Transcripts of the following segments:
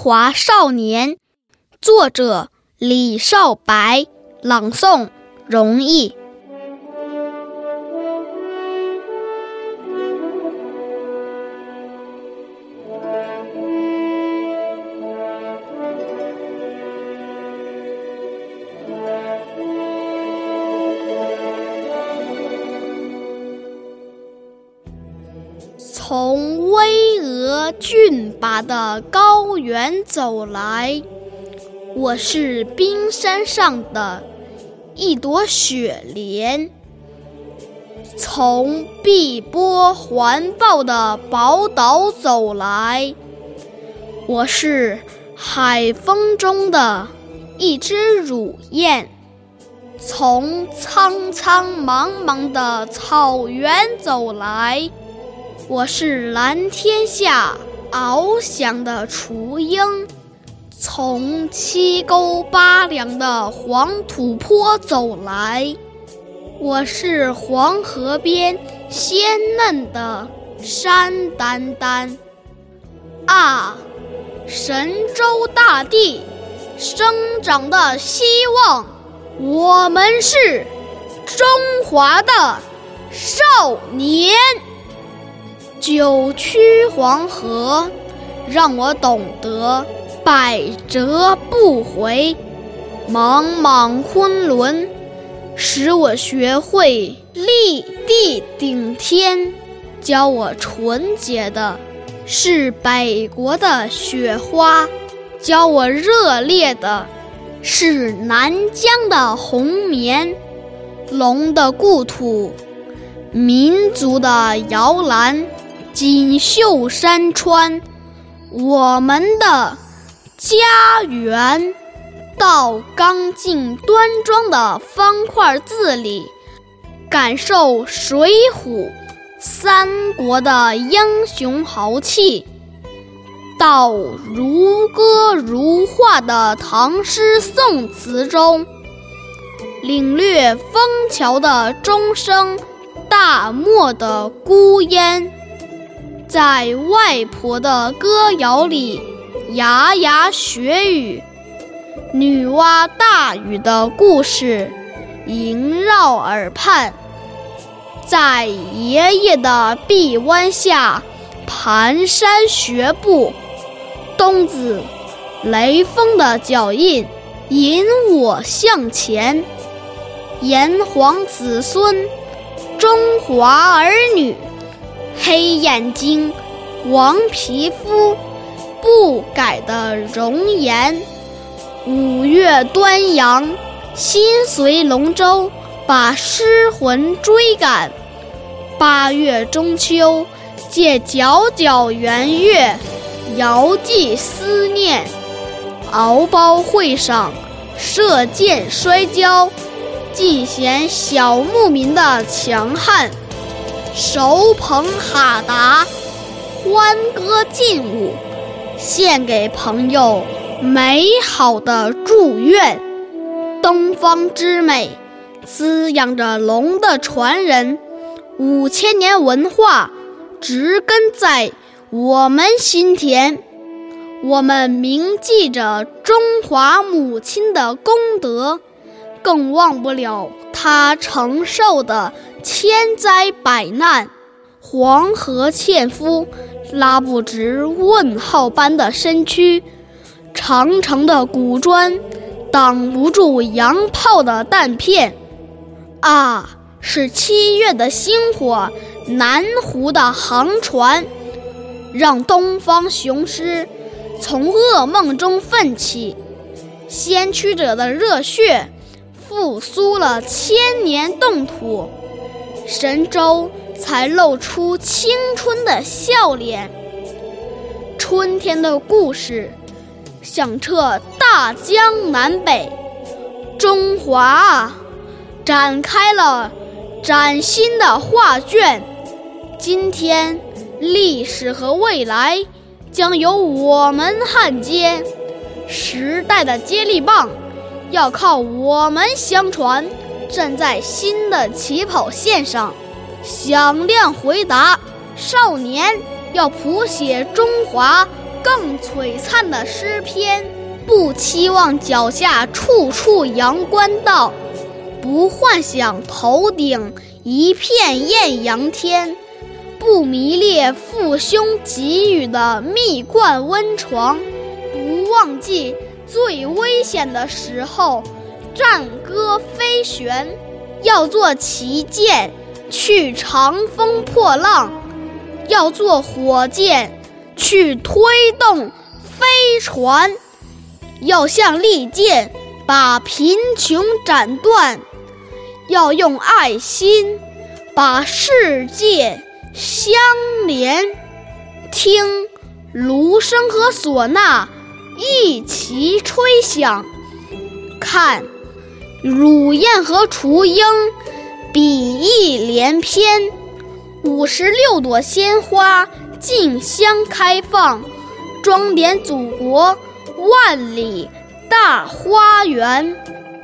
华少年》，作者李少白，朗诵容易。从巍峨峻拔的高原走来，我是冰山上的一朵雪莲；从碧波环抱的宝岛走来，我是海风中的一只乳燕；从苍苍茫茫的草原走来。我是蓝天下翱翔的雏鹰，从七沟八梁的黄土坡走来；我是黄河边鲜嫩的山丹丹。啊，神州大地生长的希望，我们是中华的少年。九曲黄河，让我懂得百折不回；茫茫昆仑，使我学会立地顶天。教我纯洁的是北国的雪花，教我热烈的是南疆的红棉。龙的故土，民族的摇篮。锦绣山川，我们的家园。到刚劲端庄的方块字里，感受水浒三国的英雄豪气；到如歌如画的唐诗宋词中，领略枫桥的钟声，大漠的孤烟。在外婆的歌谣里，牙牙学语；女娲大禹的故事萦绕耳畔。在爷爷的臂弯下蹒跚学步，冬子雷锋的脚印引我向前。炎黄子孙，中华儿女。黑眼睛，黄皮肤，不改的容颜。五月端阳，心随龙舟把诗魂追赶；八月中秋，借皎皎圆月遥寄思念。敖包会上，射箭摔跤，尽显小牧民的强悍。手捧哈达，欢歌劲舞，献给朋友美好的祝愿。东方之美，滋养着龙的传人。五千年文化，植根在我们心田。我们铭记着中华母亲的功德，更忘不了他承受的。千灾百难，黄河纤夫拉不直问号般的身躯，长长的古砖挡不住洋炮的弹片。啊，是七月的星火，南湖的航船，让东方雄狮从噩梦中奋起，先驱者的热血复苏了千年冻土。神州才露出青春的笑脸。春天的故事响彻大江南北，中华啊展开了崭新的画卷。今天，历史和未来将由我们焊接，时代的接力棒要靠我们相传。站在新的起跑线上，响亮回答：少年要谱写中华更璀璨的诗篇。不期望脚下处处阳关道，不幻想头顶一片艳阳天，不迷恋父兄给予的蜜罐温床，不忘记最危险的时候战歌飞旋，要做旗舰去长风破浪，要做火箭去推动飞船。要像利剑，把贫穷斩断；要用爱心，把世界相连。听芦笙和唢呐一齐吹响，看乳燕和雏鹰比翼连翩。五十六朵鲜花竞相开放，装点祖国。万里大花园，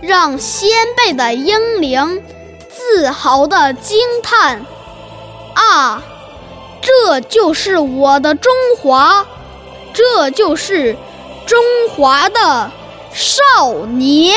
让先辈的英灵自豪地惊叹：“啊，这就是我的中华，这就是中华的少年。”